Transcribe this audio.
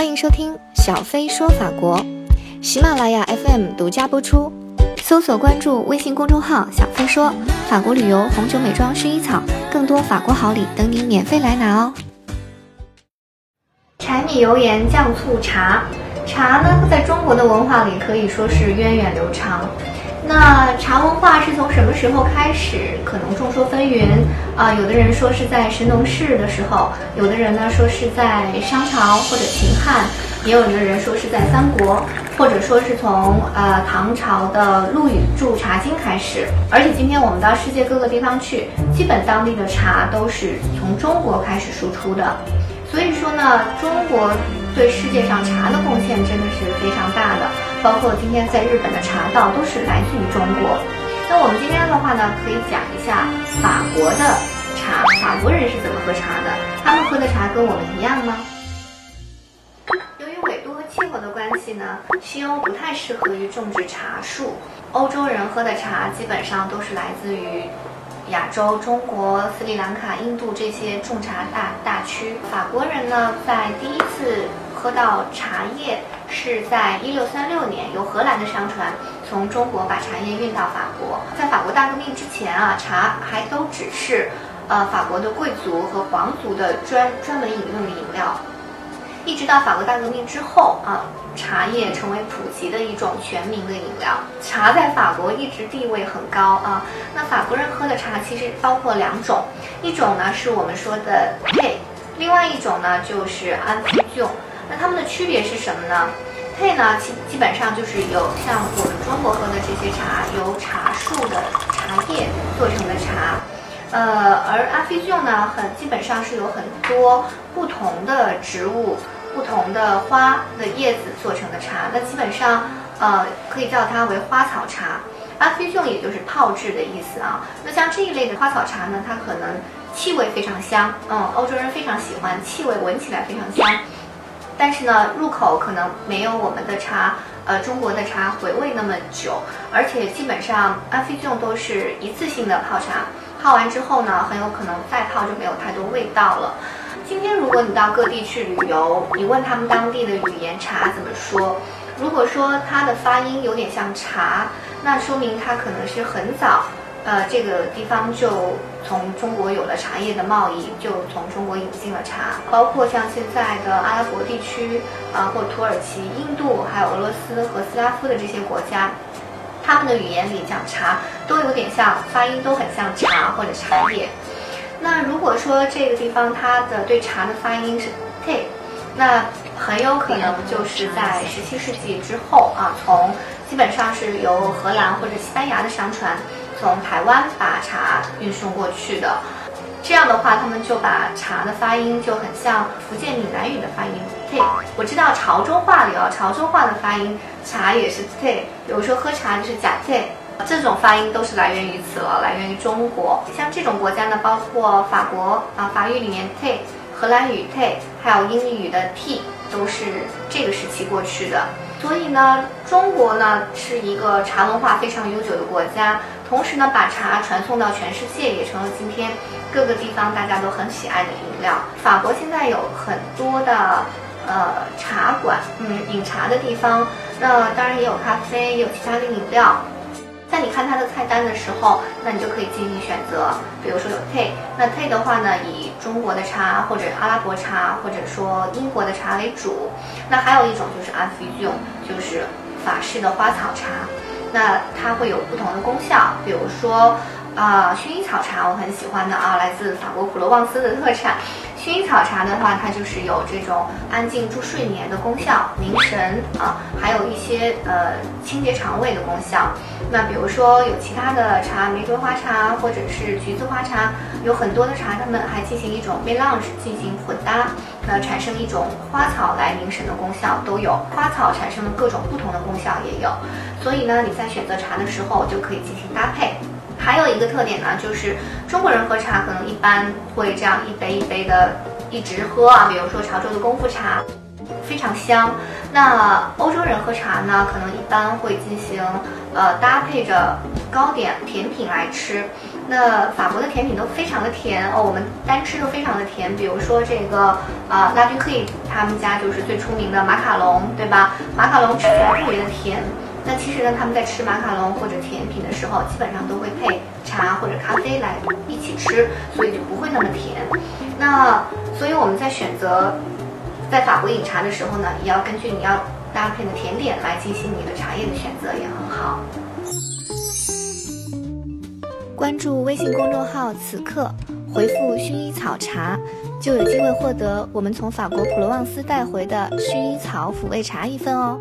欢迎收听小飞说法国，喜马拉雅 FM 独家播出，搜索关注微信公众号“小飞说法国旅游、红酒、美妆、薰衣草”，更多法国好礼等你免费来拿哦！柴米油盐酱醋茶，茶呢，在中国的文化里可以说是源远流长。那茶文化是从什么时候开始？可能众说纷纭啊。有的人说是在神农氏的时候，有的人呢说是在商朝或者秦汉，也有的人说是在三国，或者说是从呃唐朝的陆羽著《茶经》开始。而且今天我们到世界各个地方去，基本当地的茶都是从中国开始输出的。所以说呢，中国对世界上茶的贡献真的是非常大的，包括今天在日本的茶道都是来自于中国。那我们今天的话呢，可以讲一下法国的茶，法国人是怎么喝茶的？他们喝的茶跟我们一样吗？由于纬度和气候的关系呢，西欧不太适合于种植茶树，欧洲人喝的茶基本上都是来自于。亚洲、中国、斯里兰卡、印度这些种茶大大区，法国人呢，在第一次喝到茶叶是在一六三六年，由荷兰的商船从中国把茶叶运到法国。在法国大革命之前啊，茶还都只是呃法国的贵族和皇族的专专门饮用的饮料。一直到法国大革命之后啊，茶叶成为普及的一种全民的饮料。茶在法国一直地位很高啊。那法国人喝的茶其实包括两种，一种呢是我们说的 T，另外一种呢就是安福酒。区别是什么呢配呢基基本上就是有像我们中国喝的这些茶，由茶树的茶叶做成的茶。呃，而阿菲酒呢，很基本上是有很多不同的植物、不同的花的叶子做成的茶。那基本上，呃，可以叫它为花草茶。阿菲酒也就是泡制的意思啊。那像这一类的花草茶呢，它可能气味非常香，嗯，欧洲人非常喜欢，气味闻起来非常香。但是呢，入口可能没有我们的茶，呃，中国的茶回味那么久，而且基本上阿菲酒都是一次性的泡茶。泡完之后呢，很有可能再泡就没有太多味道了。今天如果你到各地去旅游，你问他们当地的语言茶怎么说？如果说它的发音有点像茶，那说明它可能是很早，呃，这个地方就从中国有了茶叶的贸易，就从中国引进了茶。包括像现在的阿拉伯地区啊，或土耳其、印度，还有俄罗斯和斯拉夫的这些国家。他们的语言里讲茶都有点像，发音都很像茶或者茶叶。那如果说这个地方它的对茶的发音是 t，那很有可能就是在十七世纪之后啊，从基本上是由荷兰或者西班牙的商船从台湾把茶运送过去的。这样的话，他们就把茶的发音就很像福建闽南语的发音。t，我知道潮州话里哦，潮州话的发音茶也是 t，比如说喝茶就是假 t，这种发音都是来源于此了，来源于中国。像这种国家呢，包括法国啊，法语里面 t，荷兰语 t，还有英语的 t，都是这个时期过去的。所以呢，中国呢是一个茶文化非常悠久的国家，同时呢把茶传送到全世界，也成了今天各个地方大家都很喜爱的饮料。法国现在有很多的。呃，茶馆，嗯，饮茶的地方，那当然也有咖啡，也有其他的饮料。看它的菜单的时候，那你就可以进行选择。比如说有 Tea，那 Tea 的话呢，以中国的茶或者阿拉伯茶或者说英国的茶为主。那还有一种就是 a f f i 就是法式的花草茶。那它会有不同的功效，比如说啊，薰衣草茶我很喜欢的啊，来自法国普罗旺斯的特产。薰衣草茶的话，它就是有这种安静助睡眠的功效，凝神啊，还有一些呃清洁肠胃的功效。那比如说有其他的茶，玫瑰花茶或者是橘子花茶，有很多的茶，他们还进行一种 melange 进行混搭，那产生一种花草来凝神的功效都有，花草产生的各种不同的功效也有。所以呢，你在选择茶的时候就可以进行搭配。还有一个特点呢，就是中国人喝茶可能一般会这样一杯一杯的一直喝啊，比如说潮州的功夫茶，非常香。那欧洲人喝茶呢，可能一般会进行呃搭配着糕点甜品来吃。那法国的甜品都非常的甜哦，我们单吃都非常的甜。比如说这个啊，拉杜克他们家就是最出名的马卡龙，对吧？马卡龙吃起来特别的甜。那其实呢，他们在吃马卡龙或者甜品的时候，基本上都会配茶或者咖啡来一起吃，所以就不会那么甜。那所以我们在选择在法国饮茶的时候呢，也要根据你要搭配的甜点来进行你的茶叶的选择，也很好。关注微信公众号“此刻”，回复“薰衣草茶”，就有机会获得我们从法国普罗旺斯带回的薰衣草抚慰茶一份哦。